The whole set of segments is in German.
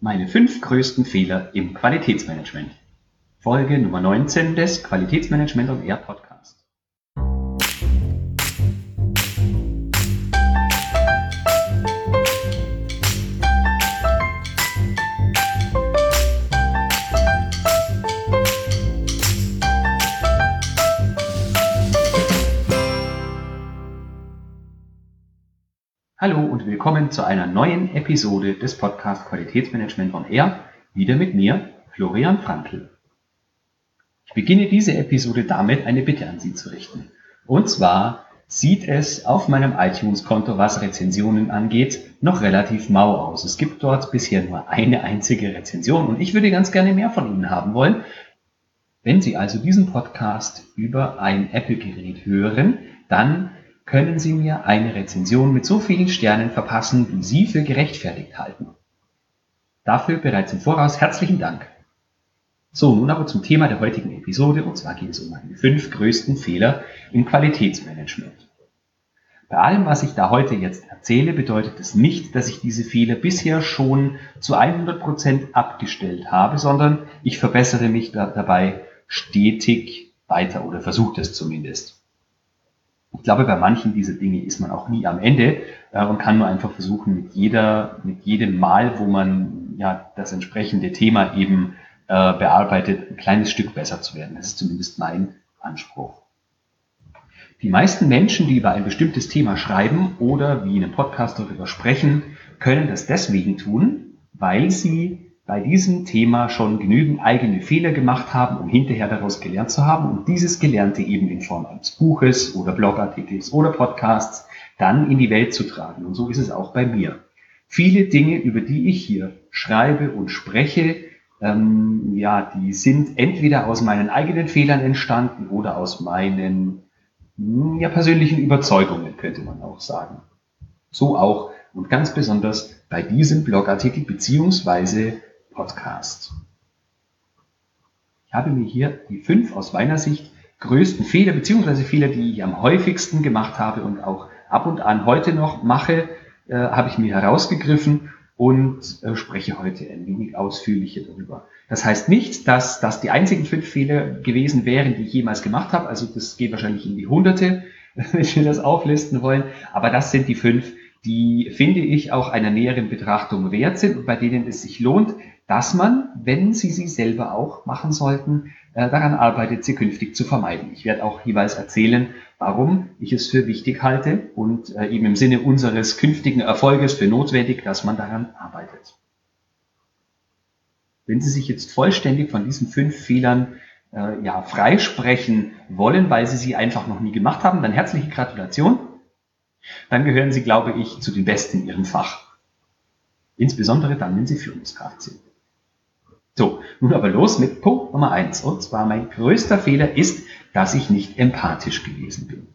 Meine fünf größten Fehler im Qualitätsmanagement. Folge Nummer 19 des Qualitätsmanagement und Air Podcast. Hallo und willkommen zu einer neuen Episode des Podcast Qualitätsmanagement on Air, wieder mit mir, Florian Frankl. Ich beginne diese Episode damit, eine Bitte an Sie zu richten. Und zwar sieht es auf meinem iTunes-Konto, was Rezensionen angeht, noch relativ mau aus. Es gibt dort bisher nur eine einzige Rezension und ich würde ganz gerne mehr von Ihnen haben wollen. Wenn Sie also diesen Podcast über ein Apple-Gerät hören, dann können Sie mir eine Rezension mit so vielen Sternen verpassen, wie Sie für gerechtfertigt halten. Dafür bereits im Voraus herzlichen Dank. So, nun aber zum Thema der heutigen Episode, und zwar geht es um meine fünf größten Fehler im Qualitätsmanagement. Bei allem, was ich da heute jetzt erzähle, bedeutet es nicht, dass ich diese Fehler bisher schon zu 100 Prozent abgestellt habe, sondern ich verbessere mich da dabei stetig weiter oder versuche es zumindest. Ich glaube, bei manchen dieser Dinge ist man auch nie am Ende äh, und kann nur einfach versuchen, mit jeder, mit jedem Mal, wo man ja das entsprechende Thema eben äh, bearbeitet, ein kleines Stück besser zu werden. Das ist zumindest mein Anspruch. Die meisten Menschen, die über ein bestimmtes Thema schreiben oder wie in einem Podcast darüber sprechen, können das deswegen tun, weil sie bei diesem Thema schon genügend eigene Fehler gemacht haben, um hinterher daraus gelernt zu haben und dieses Gelernte eben in Form eines Buches oder Blogartikels oder Podcasts dann in die Welt zu tragen. Und so ist es auch bei mir. Viele Dinge, über die ich hier schreibe und spreche, ähm, ja, die sind entweder aus meinen eigenen Fehlern entstanden oder aus meinen hm, ja, persönlichen Überzeugungen, könnte man auch sagen. So auch und ganz besonders bei diesem Blogartikel beziehungsweise Podcast. Ich habe mir hier die fünf aus meiner Sicht größten Fehler bzw. Fehler, die ich am häufigsten gemacht habe und auch ab und an heute noch mache, äh, habe ich mir herausgegriffen und äh, spreche heute ein wenig ausführlicher darüber. Das heißt nicht, dass das die einzigen fünf Fehler gewesen wären, die ich jemals gemacht habe. Also das geht wahrscheinlich in die Hunderte, wenn wir das auflisten wollen. Aber das sind die fünf, die, finde ich, auch einer näheren Betrachtung wert sind und bei denen es sich lohnt, dass man, wenn Sie sie selber auch machen sollten, äh, daran arbeitet, sie künftig zu vermeiden. Ich werde auch jeweils erzählen, warum ich es für wichtig halte und äh, eben im Sinne unseres künftigen Erfolges für notwendig, dass man daran arbeitet. Wenn Sie sich jetzt vollständig von diesen fünf Fehlern äh, ja, freisprechen wollen, weil Sie sie einfach noch nie gemacht haben, dann herzliche Gratulation. Dann gehören Sie, glaube ich, zu den Besten in Ihrem Fach. Insbesondere dann, wenn Sie Führungskraft sind. So, nun aber los mit Punkt Nummer eins. Und zwar mein größter Fehler ist, dass ich nicht empathisch gewesen bin.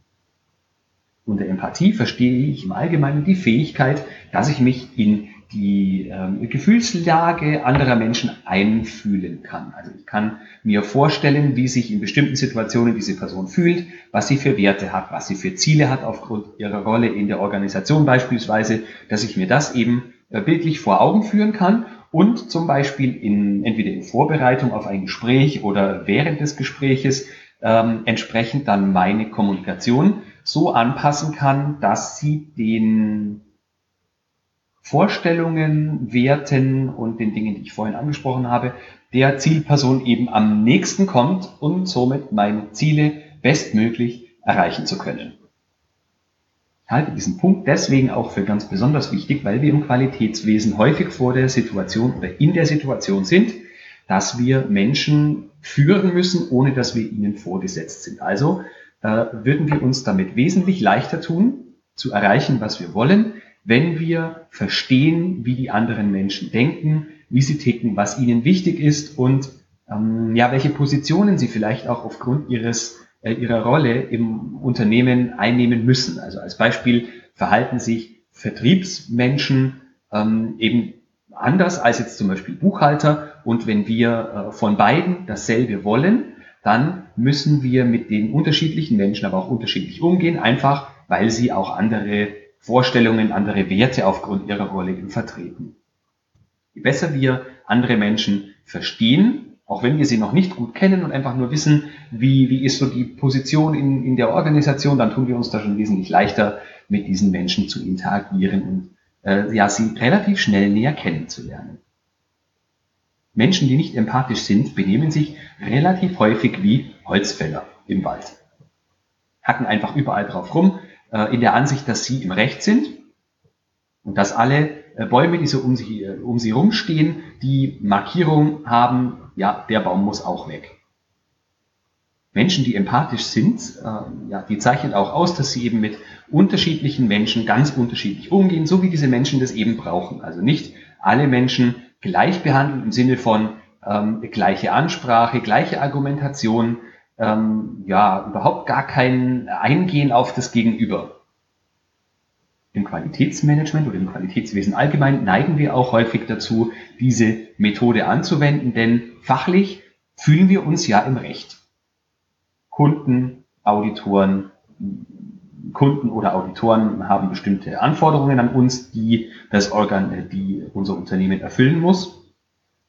Unter Empathie verstehe ich im Allgemeinen die Fähigkeit, dass ich mich in die ähm, Gefühlslage anderer Menschen einfühlen kann. Also ich kann mir vorstellen, wie sich in bestimmten Situationen diese Person fühlt, was sie für Werte hat, was sie für Ziele hat aufgrund ihrer Rolle in der Organisation beispielsweise, dass ich mir das eben äh, bildlich vor Augen führen kann und zum Beispiel in, entweder in Vorbereitung auf ein Gespräch oder während des Gespräches ähm, entsprechend dann meine Kommunikation so anpassen kann, dass sie den Vorstellungen, Werten und den Dingen, die ich vorhin angesprochen habe, der Zielperson eben am nächsten kommt und somit meine Ziele bestmöglich erreichen zu können halte diesen Punkt deswegen auch für ganz besonders wichtig, weil wir im Qualitätswesen häufig vor der Situation oder in der Situation sind, dass wir Menschen führen müssen, ohne dass wir ihnen vorgesetzt sind. Also äh, würden wir uns damit wesentlich leichter tun, zu erreichen, was wir wollen, wenn wir verstehen, wie die anderen Menschen denken, wie sie ticken, was ihnen wichtig ist und ähm, ja, welche Positionen sie vielleicht auch aufgrund ihres äh, ihre Rolle im Unternehmen einnehmen müssen. Also als Beispiel verhalten sich Vertriebsmenschen ähm, eben anders als jetzt zum Beispiel Buchhalter. Und wenn wir äh, von beiden dasselbe wollen, dann müssen wir mit den unterschiedlichen Menschen aber auch unterschiedlich umgehen, einfach weil sie auch andere Vorstellungen, andere Werte aufgrund ihrer Rolle vertreten. Je besser wir andere Menschen verstehen, auch wenn wir sie noch nicht gut kennen und einfach nur wissen, wie, wie ist so die Position in, in der Organisation, dann tun wir uns da schon wesentlich leichter, mit diesen Menschen zu interagieren und äh, ja, sie relativ schnell näher kennenzulernen. Menschen, die nicht empathisch sind, benehmen sich relativ häufig wie Holzfäller im Wald. Hacken einfach überall drauf rum, äh, in der Ansicht, dass sie im Recht sind und dass alle Bäume, die so um sie, äh, um sie rumstehen, die Markierung haben, ja, der Baum muss auch weg. Menschen, die empathisch sind, äh, ja, die zeichnen auch aus, dass sie eben mit unterschiedlichen Menschen ganz unterschiedlich umgehen, so wie diese Menschen das eben brauchen. Also nicht alle Menschen gleich behandeln im Sinne von ähm, gleiche Ansprache, gleiche Argumentation, ähm, ja, überhaupt gar kein Eingehen auf das Gegenüber. Im Qualitätsmanagement oder im Qualitätswesen allgemein neigen wir auch häufig dazu, diese Methode anzuwenden, denn fachlich fühlen wir uns ja im Recht. Kunden, Auditoren, Kunden oder Auditoren haben bestimmte Anforderungen an uns, die das Organ, äh, die unser Unternehmen erfüllen muss.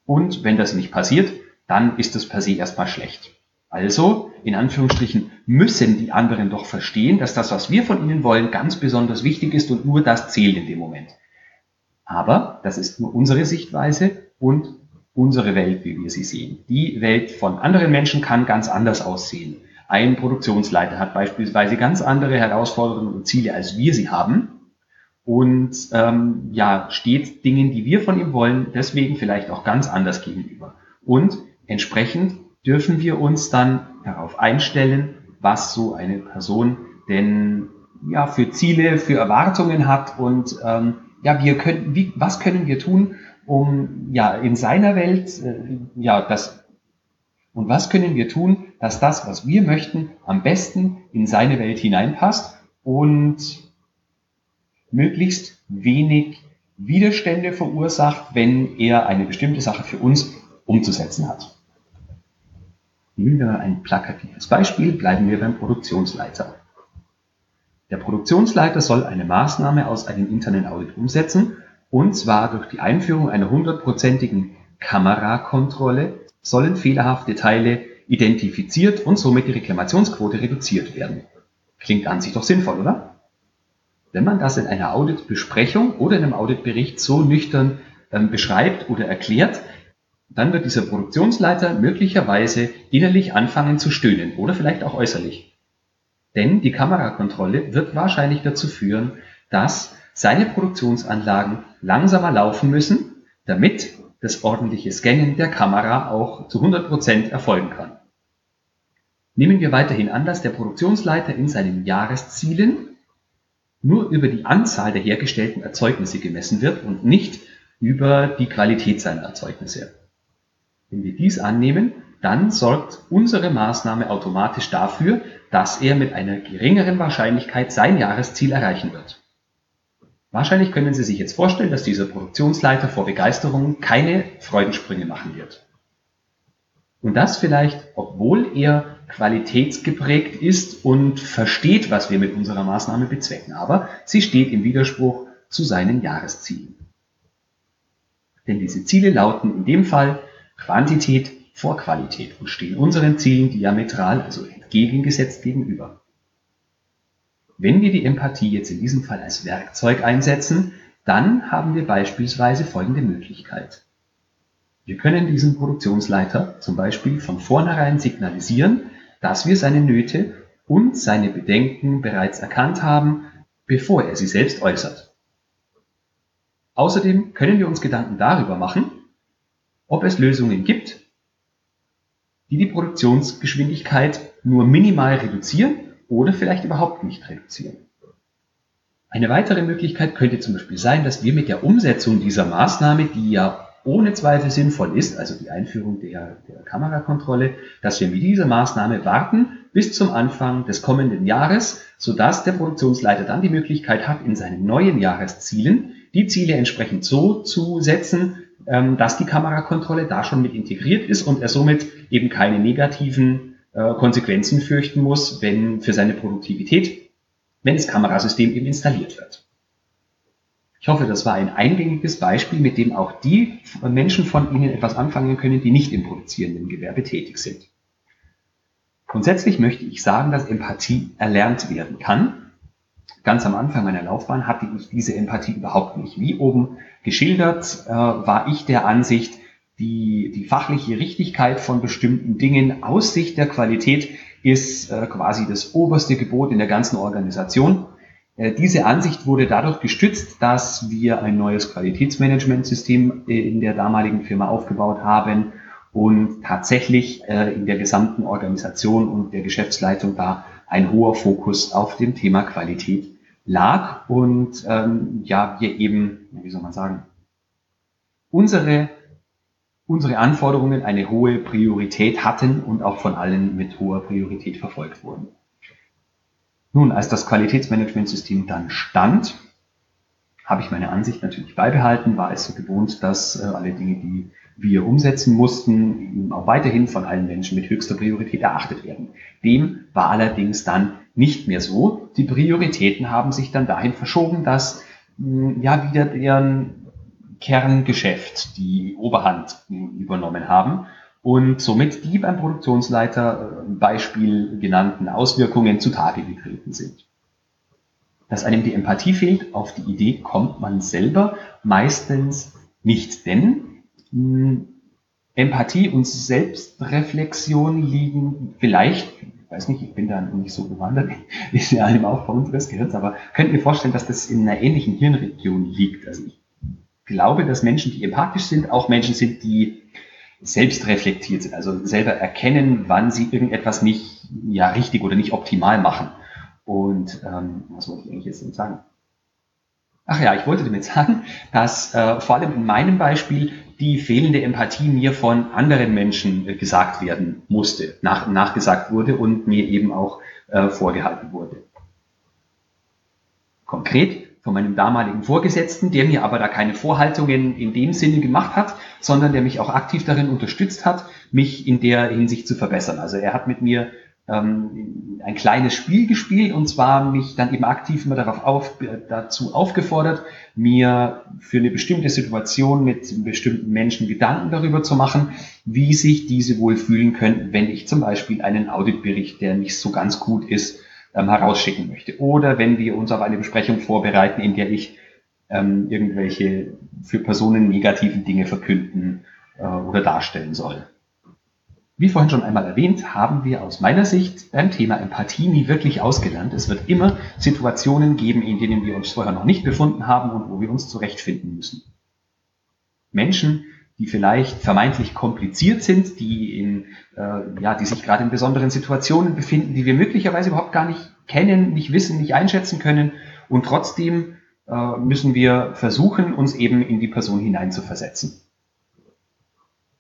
Und wenn das nicht passiert, dann ist es per se erstmal schlecht. Also, in Anführungsstrichen, müssen die anderen doch verstehen, dass das, was wir von ihnen wollen, ganz besonders wichtig ist und nur das zählt in dem Moment. Aber das ist nur unsere Sichtweise und unsere Welt, wie wir sie sehen. Die Welt von anderen Menschen kann ganz anders aussehen. Ein Produktionsleiter hat beispielsweise ganz andere Herausforderungen und Ziele, als wir sie haben. Und ähm, ja, steht Dingen, die wir von ihm wollen, deswegen vielleicht auch ganz anders gegenüber. Und entsprechend dürfen wir uns dann darauf einstellen, was so eine Person denn ja für Ziele, für Erwartungen hat und ähm, ja, wir können, wie, was können wir tun, um ja in seiner Welt äh, ja das und was können wir tun, dass das, was wir möchten, am besten in seine Welt hineinpasst und möglichst wenig Widerstände verursacht, wenn er eine bestimmte Sache für uns umzusetzen hat. Nehmen wir mal ein plakatives Beispiel, bleiben wir beim Produktionsleiter. Der Produktionsleiter soll eine Maßnahme aus einem internen Audit umsetzen, und zwar durch die Einführung einer hundertprozentigen Kamerakontrolle sollen fehlerhafte Teile identifiziert und somit die Reklamationsquote reduziert werden. Klingt an sich doch sinnvoll, oder? Wenn man das in einer Auditbesprechung oder in einem Auditbericht so nüchtern ähm, beschreibt oder erklärt, dann wird dieser Produktionsleiter möglicherweise innerlich anfangen zu stöhnen oder vielleicht auch äußerlich. Denn die Kamerakontrolle wird wahrscheinlich dazu führen, dass seine Produktionsanlagen langsamer laufen müssen, damit das ordentliche Scannen der Kamera auch zu 100% erfolgen kann. Nehmen wir weiterhin an, dass der Produktionsleiter in seinen Jahreszielen nur über die Anzahl der hergestellten Erzeugnisse gemessen wird und nicht über die Qualität seiner Erzeugnisse. Wenn wir dies annehmen, dann sorgt unsere Maßnahme automatisch dafür, dass er mit einer geringeren Wahrscheinlichkeit sein Jahresziel erreichen wird. Wahrscheinlich können Sie sich jetzt vorstellen, dass dieser Produktionsleiter vor Begeisterung keine Freudensprünge machen wird. Und das vielleicht, obwohl er qualitätsgeprägt ist und versteht, was wir mit unserer Maßnahme bezwecken. Aber sie steht im Widerspruch zu seinen Jahreszielen. Denn diese Ziele lauten in dem Fall Quantität vor Qualität und stehen unseren Zielen diametral, also entgegengesetzt gegenüber. Wenn wir die Empathie jetzt in diesem Fall als Werkzeug einsetzen, dann haben wir beispielsweise folgende Möglichkeit. Wir können diesem Produktionsleiter zum Beispiel von vornherein signalisieren, dass wir seine Nöte und seine Bedenken bereits erkannt haben, bevor er sie selbst äußert. Außerdem können wir uns Gedanken darüber machen, ob es Lösungen gibt, die die Produktionsgeschwindigkeit nur minimal reduzieren oder vielleicht überhaupt nicht reduzieren. Eine weitere Möglichkeit könnte zum Beispiel sein, dass wir mit der Umsetzung dieser Maßnahme, die ja ohne Zweifel sinnvoll ist, also die Einführung der, der Kamerakontrolle, dass wir mit dieser Maßnahme warten bis zum Anfang des kommenden Jahres, sodass der Produktionsleiter dann die Möglichkeit hat, in seinen neuen Jahreszielen die Ziele entsprechend so zu setzen, dass die Kamerakontrolle da schon mit integriert ist und er somit eben keine negativen äh, Konsequenzen fürchten muss, wenn für seine Produktivität, wenn das Kamerasystem eben installiert wird. Ich hoffe, das war ein eingängiges Beispiel, mit dem auch die Menschen von Ihnen etwas anfangen können, die nicht im produzierenden Gewerbe tätig sind. Grundsätzlich möchte ich sagen, dass Empathie erlernt werden kann. Ganz am Anfang meiner Laufbahn hatte ich diese Empathie überhaupt nicht. Wie oben geschildert, äh, war ich der Ansicht, die, die fachliche Richtigkeit von bestimmten Dingen aus Sicht der Qualität ist äh, quasi das oberste Gebot in der ganzen Organisation. Äh, diese Ansicht wurde dadurch gestützt, dass wir ein neues Qualitätsmanagementsystem äh, in der damaligen Firma aufgebaut haben und tatsächlich äh, in der gesamten Organisation und der Geschäftsleitung da ein hoher Fokus auf dem Thema Qualität lag und ähm, ja, wir eben, wie soll man sagen, unsere, unsere Anforderungen eine hohe Priorität hatten und auch von allen mit hoher Priorität verfolgt wurden. Nun, als das Qualitätsmanagementsystem dann stand, habe ich meine Ansicht natürlich beibehalten, war es so gewohnt, dass äh, alle Dinge, die wir umsetzen mussten, auch weiterhin von allen Menschen mit höchster Priorität erachtet werden. Dem war allerdings dann nicht mehr so. Die Prioritäten haben sich dann dahin verschoben, dass hm, ja wieder deren Kerngeschäft die Oberhand übernommen haben und somit die beim Produktionsleiter äh, Beispiel genannten Auswirkungen zutage getreten sind. Dass einem die Empathie fehlt, auf die Idee kommt man selber meistens nicht, denn Empathie und Selbstreflexion liegen vielleicht, ich weiß nicht, ich bin da nicht so bewandert, ist ja im Aufbau unseres Gehirns, aber könnt ihr vorstellen, dass das in einer ähnlichen Hirnregion liegt. Also ich glaube, dass Menschen, die empathisch sind, auch Menschen sind, die selbst reflektiert sind, also selber erkennen, wann sie irgendetwas nicht ja richtig oder nicht optimal machen. Und ähm, was wollte ich eigentlich jetzt sagen? Ach ja, ich wollte damit sagen, dass äh, vor allem in meinem Beispiel die fehlende Empathie mir von anderen Menschen äh, gesagt werden musste, nach, nachgesagt wurde und mir eben auch äh, vorgehalten wurde. Konkret von meinem damaligen Vorgesetzten, der mir aber da keine Vorhaltungen in dem Sinne gemacht hat, sondern der mich auch aktiv darin unterstützt hat, mich in der Hinsicht zu verbessern. Also er hat mit mir ähm, ein kleines Spiel gespielt und zwar mich dann eben aktiv immer darauf auf, dazu aufgefordert, mir für eine bestimmte Situation mit bestimmten Menschen Gedanken darüber zu machen, wie sich diese wohl fühlen könnten, wenn ich zum Beispiel einen Auditbericht, der nicht so ganz gut ist, ähm, herausschicken möchte. Oder wenn wir uns auf eine Besprechung vorbereiten, in der ich ähm, irgendwelche für Personen negativen Dinge verkünden äh, oder darstellen soll. Wie vorhin schon einmal erwähnt, haben wir aus meiner Sicht beim Thema Empathie nie wirklich ausgelernt. Es wird immer Situationen geben, in denen wir uns vorher noch nicht befunden haben und wo wir uns zurechtfinden müssen. Menschen, die vielleicht vermeintlich kompliziert sind, die, in, äh, ja, die sich gerade in besonderen Situationen befinden, die wir möglicherweise überhaupt gar nicht kennen, nicht wissen, nicht einschätzen können. Und trotzdem äh, müssen wir versuchen, uns eben in die Person hineinzuversetzen.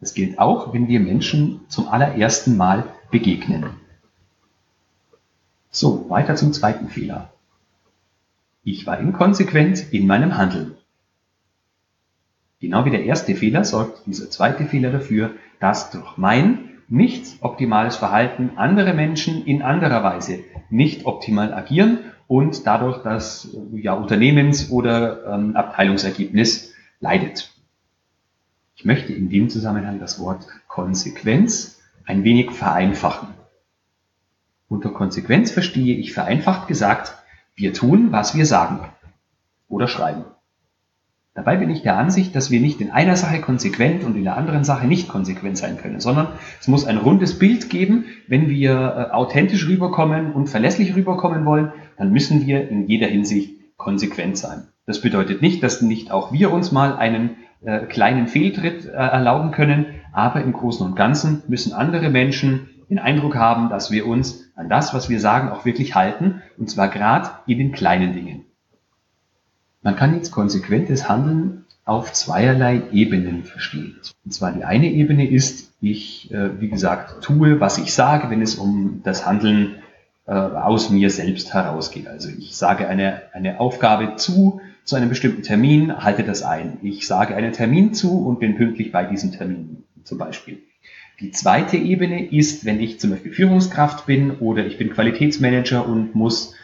Das gilt auch, wenn wir Menschen zum allerersten Mal begegnen. So, weiter zum zweiten Fehler. Ich war inkonsequent in meinem Handeln. Genau wie der erste Fehler sorgt dieser zweite Fehler dafür, dass durch mein nicht optimales Verhalten andere Menschen in anderer Weise nicht optimal agieren und dadurch das ja, Unternehmens- oder ähm, Abteilungsergebnis leidet. Ich möchte in dem Zusammenhang das Wort Konsequenz ein wenig vereinfachen. Unter Konsequenz verstehe ich vereinfacht gesagt, wir tun, was wir sagen oder schreiben. Dabei bin ich der Ansicht, dass wir nicht in einer Sache konsequent und in der anderen Sache nicht konsequent sein können, sondern es muss ein rundes Bild geben. Wenn wir äh, authentisch rüberkommen und verlässlich rüberkommen wollen, dann müssen wir in jeder Hinsicht konsequent sein. Das bedeutet nicht, dass nicht auch wir uns mal einen äh, kleinen Fehltritt äh, erlauben können, aber im Großen und Ganzen müssen andere Menschen den Eindruck haben, dass wir uns an das, was wir sagen, auch wirklich halten, und zwar gerade in den kleinen Dingen. Man kann jetzt konsequentes Handeln auf zweierlei Ebenen verstehen. Und zwar die eine Ebene ist, ich, äh, wie gesagt, tue, was ich sage, wenn es um das Handeln äh, aus mir selbst herausgeht. Also ich sage eine, eine Aufgabe zu, zu einem bestimmten Termin, halte das ein. Ich sage einen Termin zu und bin pünktlich bei diesem Termin zum Beispiel. Die zweite Ebene ist, wenn ich zum Beispiel Führungskraft bin oder ich bin Qualitätsmanager und muss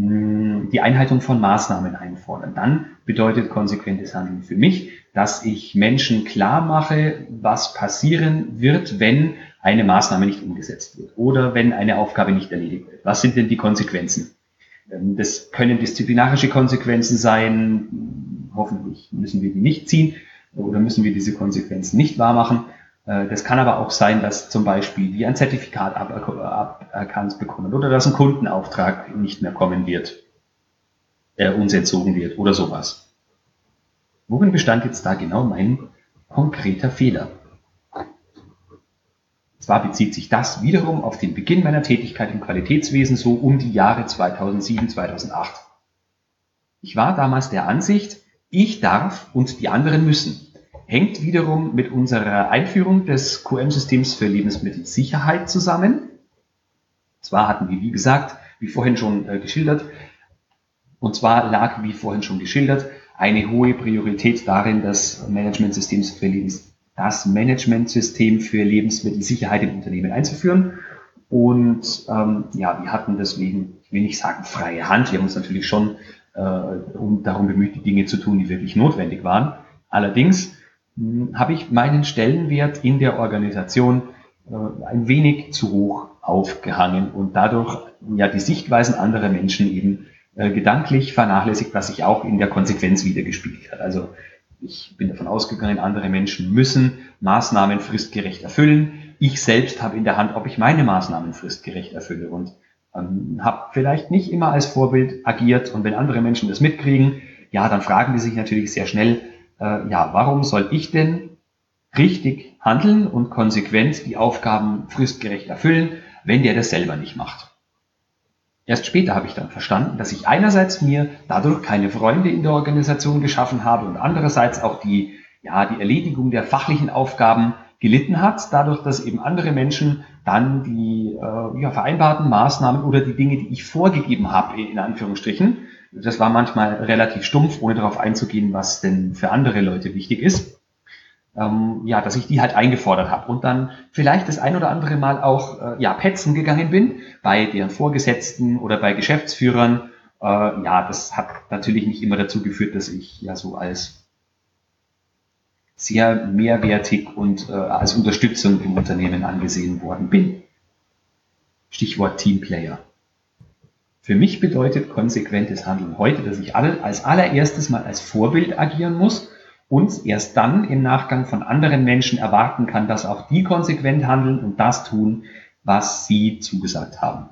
die Einhaltung von Maßnahmen einfordern. Dann bedeutet konsequentes Handeln für mich, dass ich Menschen klar mache, was passieren wird, wenn eine Maßnahme nicht umgesetzt wird oder wenn eine Aufgabe nicht erledigt wird. Was sind denn die Konsequenzen? Ähm, das können disziplinarische Konsequenzen sein. Hoffentlich müssen wir die nicht ziehen oder müssen wir diese Konsequenzen nicht wahrmachen. Äh, das kann aber auch sein, dass zum Beispiel die ein Zertifikat aberkannt bekommen oder dass ein Kundenauftrag nicht mehr kommen wird, er uns entzogen wird oder sowas. Worin bestand jetzt da genau mein konkreter Fehler? Zwar bezieht sich das wiederum auf den Beginn meiner Tätigkeit im Qualitätswesen so um die Jahre 2007, 2008. Ich war damals der Ansicht, ich darf und die anderen müssen hängt wiederum mit unserer Einführung des QM-Systems für Lebensmittelsicherheit zusammen. Zwar hatten wir, wie gesagt, wie vorhin schon äh, geschildert, und zwar lag, wie vorhin schon geschildert, eine hohe Priorität darin, das Managementsystems für Lebens das Managementsystem für Lebensmittelsicherheit im Unternehmen einzuführen. Und ähm, ja, wir hatten deswegen, ich will nicht sagen freie Hand, wir haben uns natürlich schon äh, um, darum bemüht, die Dinge zu tun, die wirklich notwendig waren. Allerdings habe ich meinen Stellenwert in der Organisation äh, ein wenig zu hoch aufgehangen und dadurch ja die Sichtweisen anderer Menschen eben äh, gedanklich vernachlässigt, was sich auch in der Konsequenz wiedergespiegelt hat. Also ich bin davon ausgegangen, andere Menschen müssen Maßnahmen fristgerecht erfüllen. Ich selbst habe in der Hand, ob ich meine Maßnahmen fristgerecht erfülle und ähm, habe vielleicht nicht immer als Vorbild agiert. Und wenn andere Menschen das mitkriegen, ja, dann fragen die sich natürlich sehr schnell, äh, ja, warum soll ich denn richtig handeln und konsequent die Aufgaben fristgerecht erfüllen, wenn der das selber nicht macht? Erst später habe ich dann verstanden, dass ich einerseits mir dadurch keine Freunde in der Organisation geschaffen habe und andererseits auch die, ja, die Erledigung der fachlichen Aufgaben gelitten hat, dadurch, dass eben andere Menschen dann die äh, ja, vereinbarten Maßnahmen oder die Dinge, die ich vorgegeben habe, in Anführungsstrichen, das war manchmal relativ stumpf, ohne darauf einzugehen, was denn für andere Leute wichtig ist. Ähm, ja, dass ich die halt eingefordert habe und dann vielleicht das ein oder andere Mal auch äh, ja petzen gegangen bin bei deren Vorgesetzten oder bei Geschäftsführern. Äh, ja, das hat natürlich nicht immer dazu geführt, dass ich ja so als sehr mehrwertig und äh, als Unterstützung im Unternehmen angesehen worden bin. Stichwort Teamplayer. Für mich bedeutet konsequentes Handeln heute, dass ich als allererstes mal als Vorbild agieren muss und erst dann im Nachgang von anderen Menschen erwarten kann, dass auch die konsequent handeln und das tun, was sie zugesagt haben.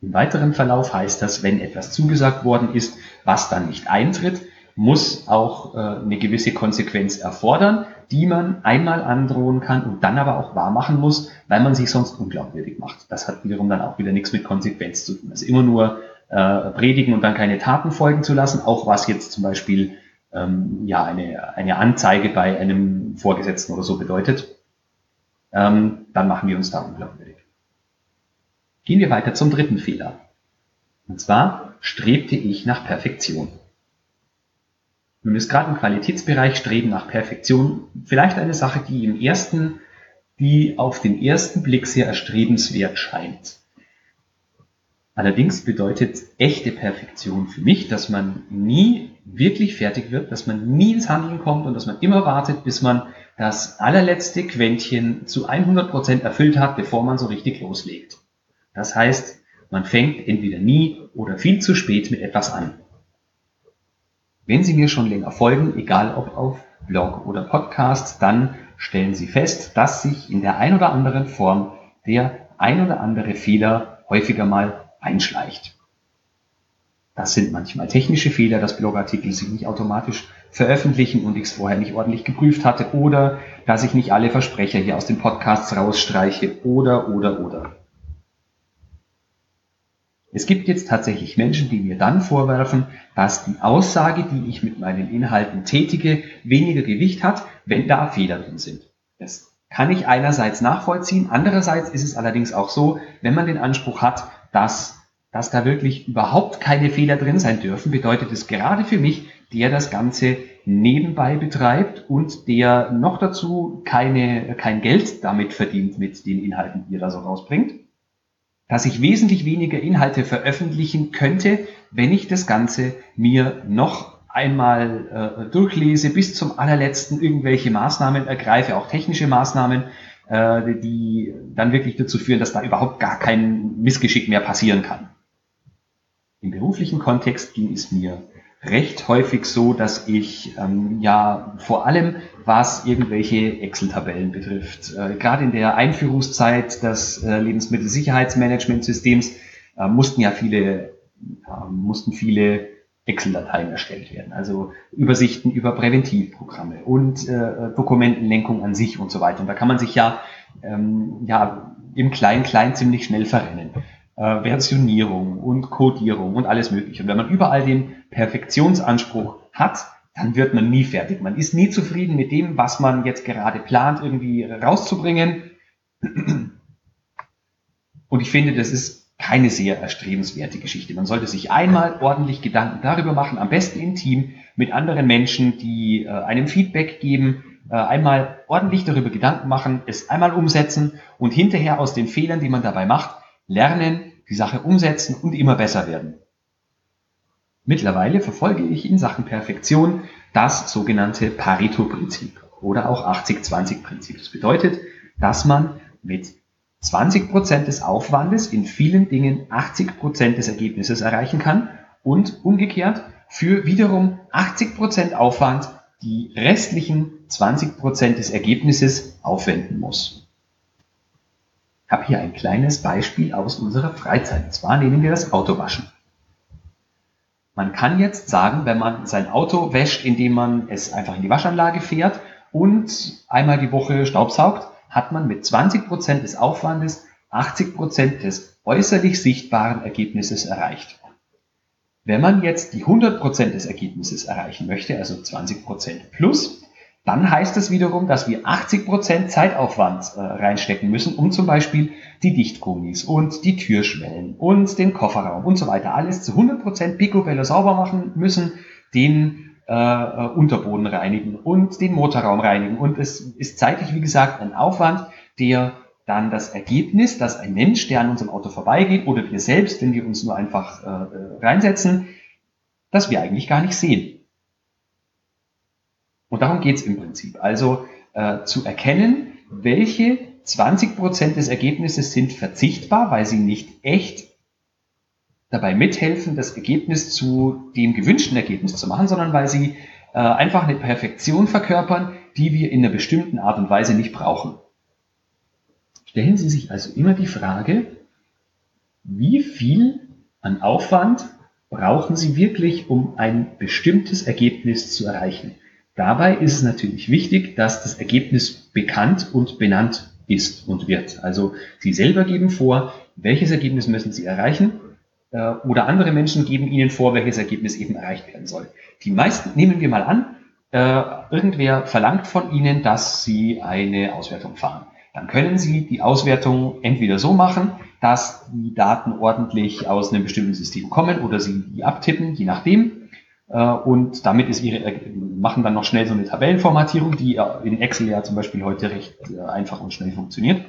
Im weiteren Verlauf heißt das, wenn etwas zugesagt worden ist, was dann nicht eintritt, muss auch äh, eine gewisse Konsequenz erfordern, die man einmal androhen kann und dann aber auch wahr machen muss, weil man sich sonst unglaubwürdig macht. Das hat wiederum dann auch wieder nichts mit Konsequenz zu tun. Also immer nur äh, predigen und dann keine Taten folgen zu lassen, auch was jetzt zum Beispiel ähm, ja eine, eine Anzeige bei einem Vorgesetzten oder so bedeutet, ähm, dann machen wir uns da unglaubwürdig. Gehen wir weiter zum dritten Fehler. Und zwar strebte ich nach Perfektion. Nun ist gerade im Qualitätsbereich Streben nach Perfektion vielleicht eine Sache, die im ersten, die auf den ersten Blick sehr erstrebenswert scheint. Allerdings bedeutet echte Perfektion für mich, dass man nie wirklich fertig wird, dass man nie ins Handeln kommt und dass man immer wartet, bis man das allerletzte Quäntchen zu 100 Prozent erfüllt hat, bevor man so richtig loslegt. Das heißt, man fängt entweder nie oder viel zu spät mit etwas an. Wenn Sie mir schon länger folgen, egal ob auf Blog oder Podcast, dann stellen Sie fest, dass sich in der ein oder anderen Form der ein oder andere Fehler häufiger mal einschleicht. Das sind manchmal technische Fehler, dass Blogartikel sich nicht automatisch veröffentlichen und ich es vorher nicht ordentlich geprüft hatte oder dass ich nicht alle Versprecher hier aus den Podcasts rausstreiche oder oder oder. Es gibt jetzt tatsächlich Menschen, die mir dann vorwerfen, dass die Aussage, die ich mit meinen Inhalten tätige, weniger Gewicht hat, wenn da Fehler drin sind. Das kann ich einerseits nachvollziehen, andererseits ist es allerdings auch so, wenn man den Anspruch hat, dass, dass da wirklich überhaupt keine Fehler drin sein dürfen, bedeutet es gerade für mich, der das Ganze nebenbei betreibt und der noch dazu keine, kein Geld damit verdient mit den Inhalten, die er da so rausbringt dass ich wesentlich weniger Inhalte veröffentlichen könnte, wenn ich das Ganze mir noch einmal äh, durchlese, bis zum allerletzten irgendwelche Maßnahmen ergreife, auch technische Maßnahmen, äh, die dann wirklich dazu führen, dass da überhaupt gar kein Missgeschick mehr passieren kann. Im beruflichen Kontext ging es mir recht häufig so, dass ich ähm, ja vor allem, was irgendwelche Excel-Tabellen betrifft, äh, gerade in der Einführungszeit des äh, Lebensmittelsicherheitsmanagementsystems äh, mussten ja viele äh, mussten viele Excel-Dateien erstellt werden, also Übersichten über Präventivprogramme und äh, Dokumentenlenkung an sich und so weiter. Und da kann man sich ja, ähm, ja im Klein-Klein ziemlich schnell verrennen. Äh, Versionierung und Codierung und alles Mögliche. Und wenn man überall den Perfektionsanspruch hat, dann wird man nie fertig. Man ist nie zufrieden mit dem, was man jetzt gerade plant, irgendwie rauszubringen. Und ich finde, das ist keine sehr erstrebenswerte Geschichte. Man sollte sich einmal ordentlich Gedanken darüber machen, am besten im Team mit anderen Menschen, die äh, einem Feedback geben, äh, einmal ordentlich darüber Gedanken machen, es einmal umsetzen und hinterher aus den Fehlern, die man dabei macht, lernen, die Sache umsetzen und immer besser werden. Mittlerweile verfolge ich in Sachen Perfektion das sogenannte Pareto-Prinzip oder auch 80-20-Prinzip. Das bedeutet, dass man mit 20% des Aufwandes in vielen Dingen 80% des Ergebnisses erreichen kann und umgekehrt für wiederum 80% Aufwand die restlichen 20% des Ergebnisses aufwenden muss. Ich habe hier ein kleines Beispiel aus unserer Freizeit. Und zwar nehmen wir das Autowaschen. Man kann jetzt sagen, wenn man sein Auto wäscht, indem man es einfach in die Waschanlage fährt und einmal die Woche staubsaugt, hat man mit 20% des Aufwandes 80% des äußerlich sichtbaren Ergebnisses erreicht. Wenn man jetzt die 100% des Ergebnisses erreichen möchte, also 20% plus, dann heißt das wiederum, dass wir 80% Zeitaufwand äh, reinstecken müssen, um zum Beispiel die Dichtgummis und die Türschwellen und den Kofferraum und so weiter alles zu 100% picobello sauber machen müssen, den äh, äh, Unterboden reinigen und den Motorraum reinigen. Und es ist zeitlich, wie gesagt, ein Aufwand, der dann das Ergebnis, dass ein Mensch, der an unserem Auto vorbeigeht, oder wir selbst, wenn wir uns nur einfach äh, äh reinsetzen, dass wir eigentlich gar nicht sehen. Und darum geht es im Prinzip. Also äh, zu erkennen, welche 20% des Ergebnisses sind verzichtbar, weil sie nicht echt dabei mithelfen, das Ergebnis zu dem gewünschten Ergebnis zu machen, sondern weil sie äh, einfach eine Perfektion verkörpern, die wir in einer bestimmten Art und Weise nicht brauchen. Stellen Sie sich also immer die Frage, wie viel an Aufwand brauchen Sie wirklich, um ein bestimmtes Ergebnis zu erreichen. Dabei ist es natürlich wichtig, dass das Ergebnis bekannt und benannt ist und wird. Also Sie selber geben vor, welches Ergebnis müssen Sie erreichen oder andere Menschen geben ihnen vor, welches Ergebnis eben erreicht werden soll. Die meisten, nehmen wir mal an, äh, irgendwer verlangt von ihnen, dass sie eine Auswertung fahren. Dann können Sie die Auswertung entweder so machen, dass die Daten ordentlich aus einem bestimmten System kommen oder Sie die abtippen, je nachdem. Äh, und damit ist Ihre, machen dann noch schnell so eine Tabellenformatierung, die in Excel ja zum Beispiel heute recht einfach und schnell funktioniert.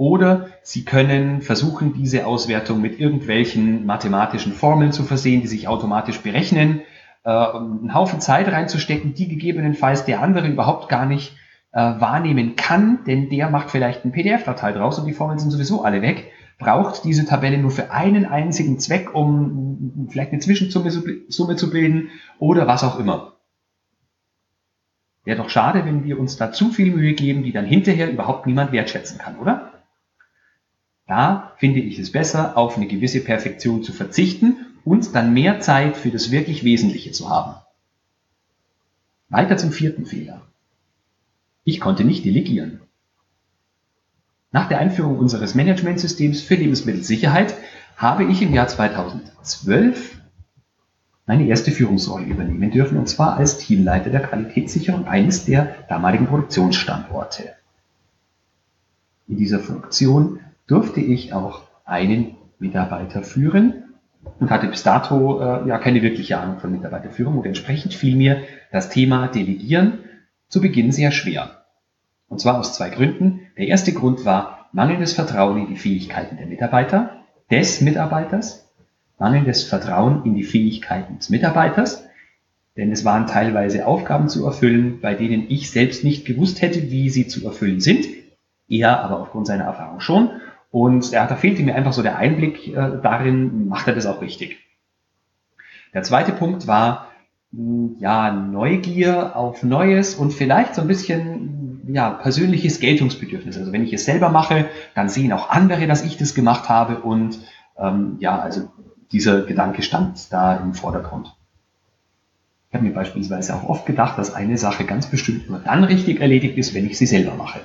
Oder Sie können versuchen, diese Auswertung mit irgendwelchen mathematischen Formeln zu versehen, die sich automatisch berechnen, äh, einen Haufen Zeit reinzustecken, die gegebenenfalls der andere überhaupt gar nicht äh, wahrnehmen kann, denn der macht vielleicht eine PDF-Datei draus und die Formeln sind sowieso alle weg, braucht diese Tabelle nur für einen einzigen Zweck, um vielleicht eine Zwischensumme zu bilden oder was auch immer. Wäre doch schade, wenn wir uns da zu viel Mühe geben, die dann hinterher überhaupt niemand wertschätzen kann, oder? Da finde ich es besser, auf eine gewisse Perfektion zu verzichten und dann mehr Zeit für das wirklich Wesentliche zu haben. Weiter zum vierten Fehler. Ich konnte nicht delegieren. Nach der Einführung unseres Managementsystems für Lebensmittelsicherheit habe ich im Jahr 2012 meine erste Führungsrolle übernehmen dürfen, und zwar als Teamleiter der Qualitätssicherung eines der damaligen Produktionsstandorte. In dieser Funktion durfte ich auch einen Mitarbeiter führen und hatte bis dato äh, ja keine wirkliche Ahnung von Mitarbeiterführung und entsprechend fiel mir das Thema Delegieren zu Beginn sehr schwer. Und zwar aus zwei Gründen. Der erste Grund war mangelndes Vertrauen in die Fähigkeiten der Mitarbeiter des Mitarbeiters, mangelndes Vertrauen in die Fähigkeiten des Mitarbeiters, denn es waren teilweise Aufgaben zu erfüllen, bei denen ich selbst nicht gewusst hätte, wie sie zu erfüllen sind, er aber aufgrund seiner Erfahrung schon. Und ja, da fehlte mir einfach so der Einblick äh, darin, macht er das auch richtig. Der zweite Punkt war, hm, ja, Neugier auf Neues und vielleicht so ein bisschen, ja, persönliches Geltungsbedürfnis. Also wenn ich es selber mache, dann sehen auch andere, dass ich das gemacht habe und ähm, ja, also dieser Gedanke stand da im Vordergrund. Ich habe mir beispielsweise auch oft gedacht, dass eine Sache ganz bestimmt nur dann richtig erledigt ist, wenn ich sie selber mache.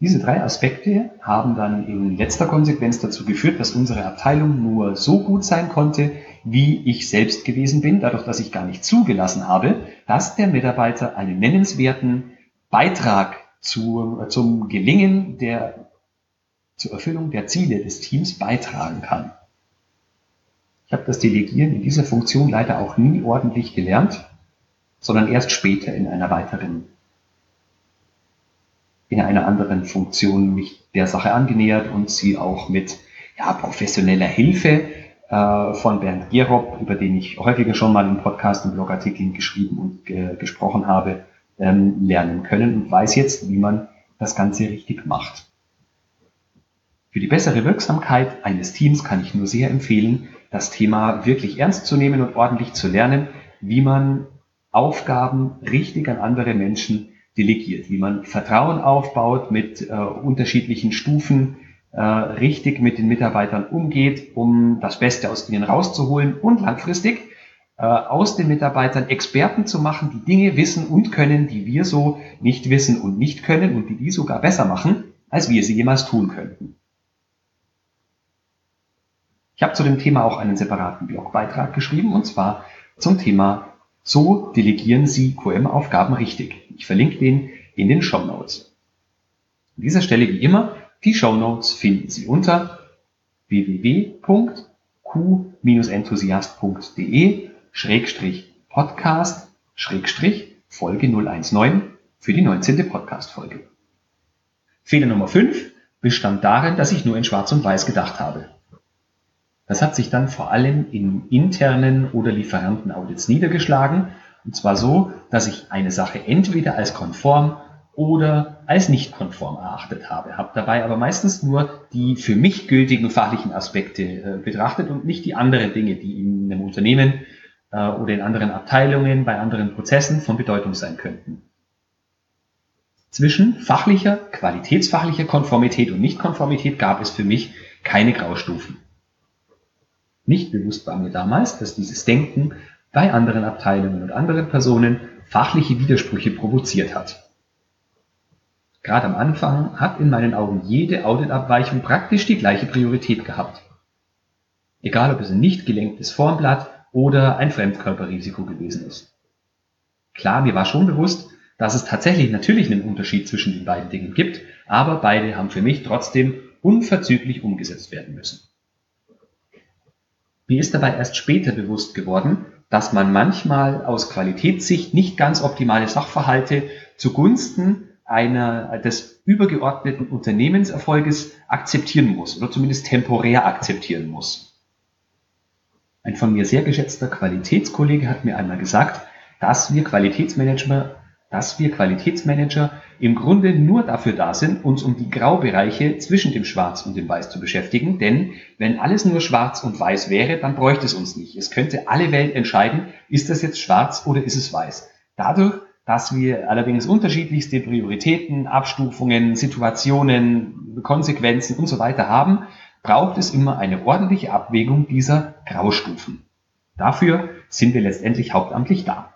Diese drei Aspekte haben dann in letzter Konsequenz dazu geführt, dass unsere Abteilung nur so gut sein konnte, wie ich selbst gewesen bin, dadurch, dass ich gar nicht zugelassen habe, dass der Mitarbeiter einen nennenswerten Beitrag zu, zum Gelingen der, zur Erfüllung der Ziele des Teams beitragen kann. Ich habe das Delegieren in dieser Funktion leider auch nie ordentlich gelernt, sondern erst später in einer weiteren in einer anderen Funktion mich der Sache angenähert und sie auch mit ja, professioneller Hilfe äh, von Bernd Gerob, über den ich häufiger schon mal im Podcast und Blogartikeln geschrieben und äh, gesprochen habe, ähm, lernen können und weiß jetzt, wie man das Ganze richtig macht. Für die bessere Wirksamkeit eines Teams kann ich nur sehr empfehlen, das Thema wirklich ernst zu nehmen und ordentlich zu lernen, wie man Aufgaben richtig an andere Menschen delegiert, wie man Vertrauen aufbaut, mit äh, unterschiedlichen Stufen äh, richtig mit den Mitarbeitern umgeht, um das Beste aus ihnen rauszuholen und langfristig äh, aus den Mitarbeitern Experten zu machen, die Dinge wissen und können, die wir so nicht wissen und nicht können und die die sogar besser machen, als wir sie jemals tun könnten. Ich habe zu dem Thema auch einen separaten Blogbeitrag geschrieben und zwar zum Thema so delegieren Sie QM-Aufgaben richtig. Ich verlinke den in den Show Notes. An dieser Stelle wie immer, die Show Notes finden Sie unter www.q-enthusiast.de Schrägstrich Podcast Schrägstrich Folge 019 für die 19. Podcast-Folge. Fehler Nummer 5 bestand darin, dass ich nur in Schwarz und Weiß gedacht habe. Das hat sich dann vor allem in internen oder Lieferantenaudits niedergeschlagen. Und zwar so, dass ich eine Sache entweder als konform oder als nicht konform erachtet habe, habe dabei aber meistens nur die für mich gültigen fachlichen Aspekte äh, betrachtet und nicht die anderen Dinge, die in einem Unternehmen äh, oder in anderen Abteilungen, bei anderen Prozessen von Bedeutung sein könnten. Zwischen fachlicher, qualitätsfachlicher Konformität und Nichtkonformität gab es für mich keine Graustufen. Nicht bewusst war mir damals, dass dieses Denken bei anderen Abteilungen und anderen Personen fachliche Widersprüche provoziert hat. Gerade am Anfang hat in meinen Augen jede Auditabweichung praktisch die gleiche Priorität gehabt. Egal ob es ein nicht gelenktes Formblatt oder ein Fremdkörperrisiko gewesen ist. Klar, mir war schon bewusst, dass es tatsächlich natürlich einen Unterschied zwischen den beiden Dingen gibt, aber beide haben für mich trotzdem unverzüglich umgesetzt werden müssen. Mir ist dabei erst später bewusst geworden, dass man manchmal aus Qualitätssicht nicht ganz optimale Sachverhalte zugunsten einer, des übergeordneten Unternehmenserfolges akzeptieren muss oder zumindest temporär akzeptieren muss. Ein von mir sehr geschätzter Qualitätskollege hat mir einmal gesagt, dass wir Qualitätsmanager dass wir Qualitätsmanager im Grunde nur dafür da sind, uns um die Graubereiche zwischen dem Schwarz und dem Weiß zu beschäftigen. Denn wenn alles nur Schwarz und Weiß wäre, dann bräuchte es uns nicht. Es könnte alle Welt entscheiden, ist das jetzt Schwarz oder ist es Weiß. Dadurch, dass wir allerdings unterschiedlichste Prioritäten, Abstufungen, Situationen, Konsequenzen und so weiter haben, braucht es immer eine ordentliche Abwägung dieser Graustufen. Dafür sind wir letztendlich hauptamtlich da.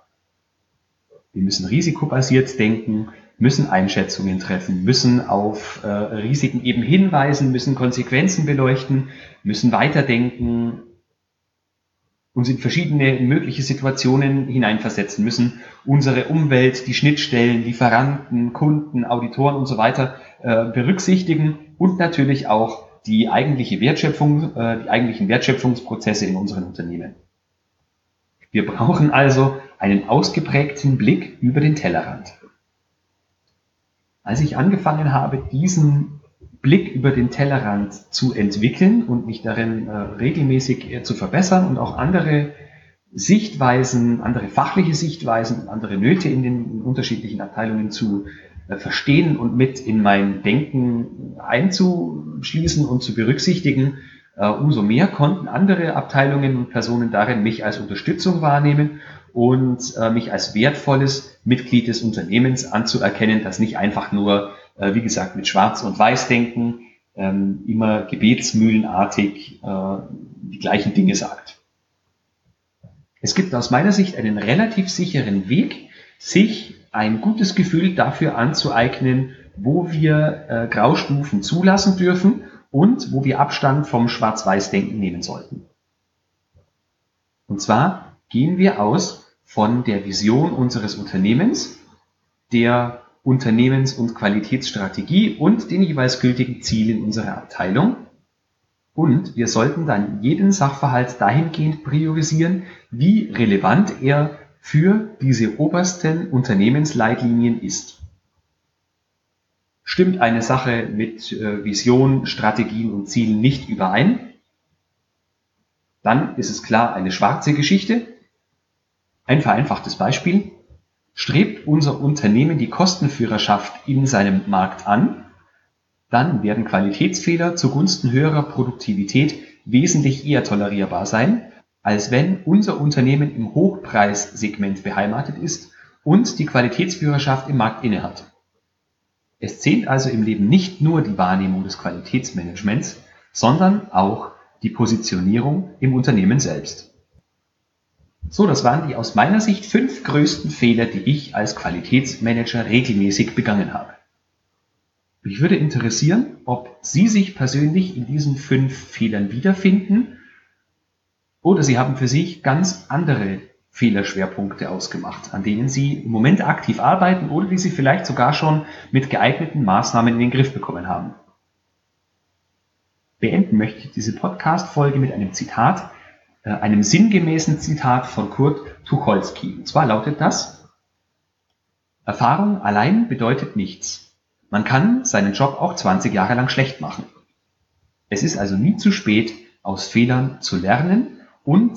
Wir müssen risikobasiert denken, müssen Einschätzungen treffen, müssen auf äh, Risiken eben hinweisen, müssen Konsequenzen beleuchten, müssen weiterdenken, uns in verschiedene mögliche Situationen hineinversetzen, müssen unsere Umwelt, die Schnittstellen, Lieferanten, Kunden, Auditoren und so weiter äh, berücksichtigen und natürlich auch die eigentliche Wertschöpfung, äh, die eigentlichen Wertschöpfungsprozesse in unseren Unternehmen. Wir brauchen also einen ausgeprägten Blick über den Tellerrand. Als ich angefangen habe, diesen Blick über den Tellerrand zu entwickeln und mich darin äh, regelmäßig äh, zu verbessern und auch andere Sichtweisen, andere fachliche Sichtweisen, andere Nöte in den unterschiedlichen Abteilungen zu äh, verstehen und mit in mein Denken einzuschließen und zu berücksichtigen, äh, umso mehr konnten andere Abteilungen und Personen darin mich als Unterstützung wahrnehmen und äh, mich als wertvolles Mitglied des Unternehmens anzuerkennen, das nicht einfach nur, wie gesagt, mit Schwarz- und Weiß-Denken ähm, immer gebetsmühlenartig die gleichen Dinge sagt. Es gibt aus meiner Sicht einen relativ sicheren Weg, sich ein gutes Gefühl dafür anzueignen, wo wir äh, Graustufen zulassen dürfen und wo wir Abstand vom Schwarz-Weiß-Denken nehmen sollten. Und zwar gehen wir aus von der Vision unseres Unternehmens, der Unternehmens- und Qualitätsstrategie und den jeweils gültigen Zielen unserer Abteilung. Und wir sollten dann jeden Sachverhalt dahingehend priorisieren, wie relevant er für diese obersten Unternehmensleitlinien ist. Stimmt eine Sache mit äh, Vision, Strategien und Zielen nicht überein, dann ist es klar eine schwarze Geschichte. Ein vereinfachtes Beispiel. Strebt unser Unternehmen die Kostenführerschaft in seinem Markt an, dann werden Qualitätsfehler zugunsten höherer Produktivität wesentlich eher tolerierbar sein, als wenn unser Unternehmen im Hochpreissegment beheimatet ist und die Qualitätsführerschaft im Markt innehat. Es zählt also im Leben nicht nur die Wahrnehmung des Qualitätsmanagements, sondern auch die Positionierung im Unternehmen selbst. So, das waren die aus meiner Sicht fünf größten Fehler, die ich als Qualitätsmanager regelmäßig begangen habe. Mich würde interessieren, ob Sie sich persönlich in diesen fünf Fehlern wiederfinden oder Sie haben für sich ganz andere Fehlerschwerpunkte ausgemacht, an denen Sie im Moment aktiv arbeiten oder die Sie vielleicht sogar schon mit geeigneten Maßnahmen in den Griff bekommen haben. Beenden möchte ich diese Podcast-Folge mit einem Zitat, einem sinngemäßen Zitat von Kurt Tucholsky. Und zwar lautet das, Erfahrung allein bedeutet nichts. Man kann seinen Job auch 20 Jahre lang schlecht machen. Es ist also nie zu spät, aus Fehlern zu lernen und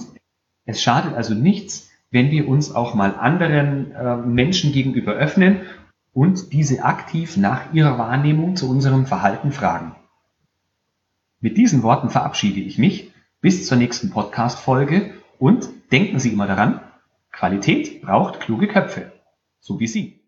es schadet also nichts, wenn wir uns auch mal anderen äh, Menschen gegenüber öffnen und diese aktiv nach ihrer Wahrnehmung zu unserem Verhalten fragen. Mit diesen Worten verabschiede ich mich. Bis zur nächsten Podcast-Folge und denken Sie immer daran, Qualität braucht kluge Köpfe, so wie Sie.